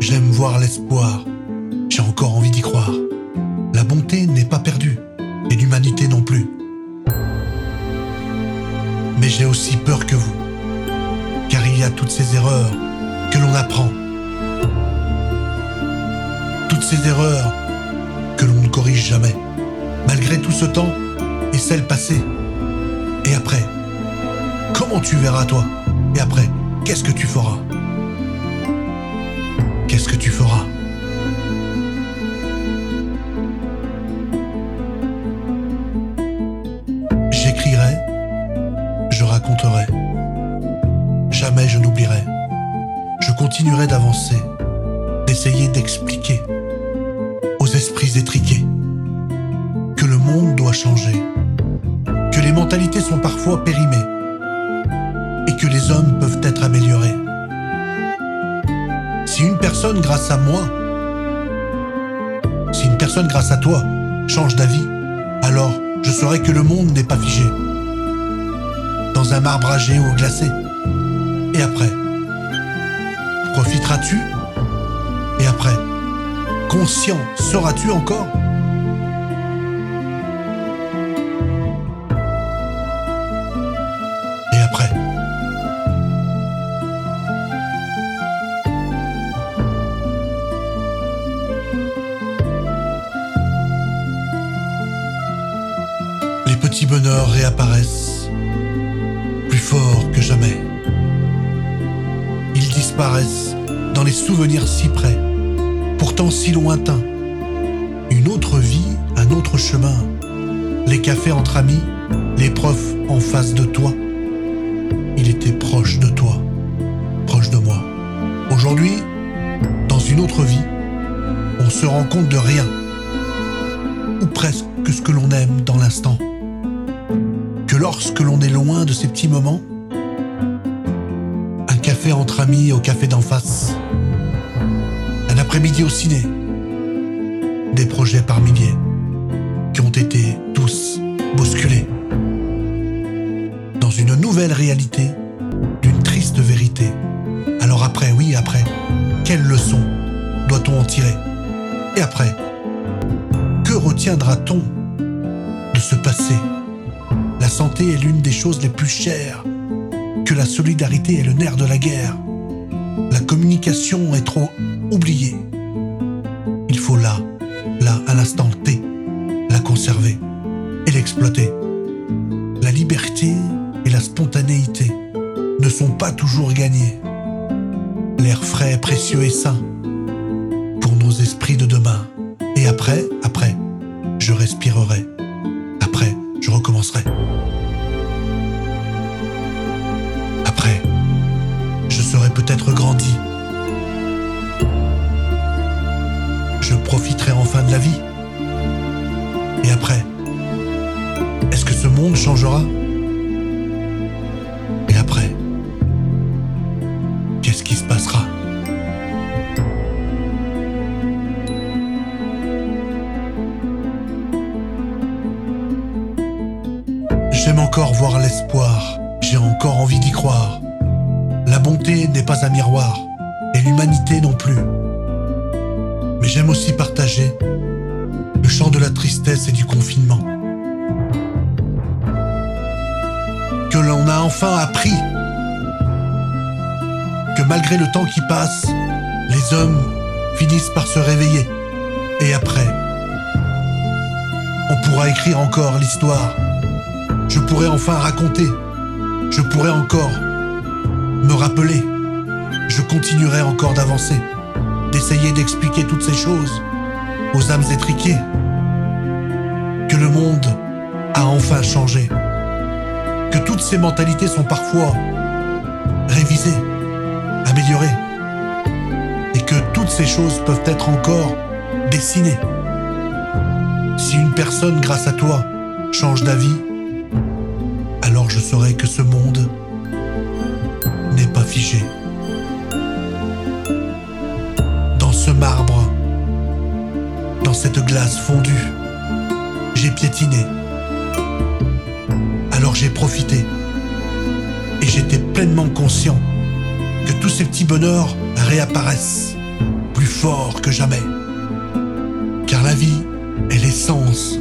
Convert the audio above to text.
J'aime voir l'espoir. J'ai encore envie d'y croire. La bonté n'est pas perdue, et l'humanité non plus. Mais j'ai aussi peur que vous, car il y a toutes ces erreurs que l'on apprend. Toutes ces erreurs que l'on ne corrige jamais, malgré tout ce temps et celles passées. Et après, comment tu verras toi? Et après, qu'est-ce que tu feras? Je raconterai. Jamais je n'oublierai. Je continuerai d'avancer, d'essayer d'expliquer aux esprits étriqués que le monde doit changer, que les mentalités sont parfois périmées et que les hommes peuvent être améliorés. Si une personne grâce à moi, si une personne grâce à toi change d'avis, alors je saurai que le monde n'est pas figé. Dans un marbre âgé ou glacé. Et après Profiteras-tu? Et après Conscient seras-tu encore? Et après Les petits bonheurs réapparaissent, plus que jamais. Ils disparaissent dans les souvenirs si près, pourtant si lointains. Une autre vie, un autre chemin. Les cafés entre amis, les profs en face de toi. Il était proche de toi, proche de moi. Aujourd'hui, dans une autre vie, on se rend compte de rien, ou presque que ce que l'on aime dans l'instant lorsque l'on est loin de ces petits moments, un café entre amis au café d'en face, un après-midi au ciné, des projets par milliers qui ont été tous bousculés dans une nouvelle réalité d'une triste vérité. Alors après, oui, après, quelle leçon doit-on en tirer? Et après, que retiendra-t-on de ce passé? Santé est l'une des choses les plus chères, que la solidarité est le nerf de la guerre. La communication est trop oubliée. Il faut là, là, à l'instant T, la conserver et l'exploiter. La liberté et la spontanéité ne sont pas toujours gagnées. L'air frais, précieux et sain pour nos esprits de demain. Et après, après, je respirerai. Je recommencerai. Après, je serai peut-être grandi. Je profiterai enfin de la vie. Et après, est-ce que ce monde changera? J'ai encore envie d'y croire. La bonté n'est pas un miroir, et l'humanité non plus. Mais j'aime aussi partager le chant de la tristesse et du confinement. Que l'on a enfin appris que malgré le temps qui passe, les hommes finissent par se réveiller. Et après, on pourra écrire encore l'histoire je pourrais enfin raconter, je pourrais encore me rappeler, je continuerai encore d'avancer, d'essayer d'expliquer toutes ces choses aux âmes étriquées, que le monde a enfin changé, que toutes ces mentalités sont parfois révisées, améliorées, et que toutes ces choses peuvent être encore dessinées. Si une personne, grâce à toi, change d'avis, je saurai que ce monde n'est pas figé. Dans ce marbre, dans cette glace fondue, j'ai piétiné. Alors j'ai profité pleinement conscient que tous ces petits bonheurs réapparaissent plus forts que jamais. Car la vie est l'essence.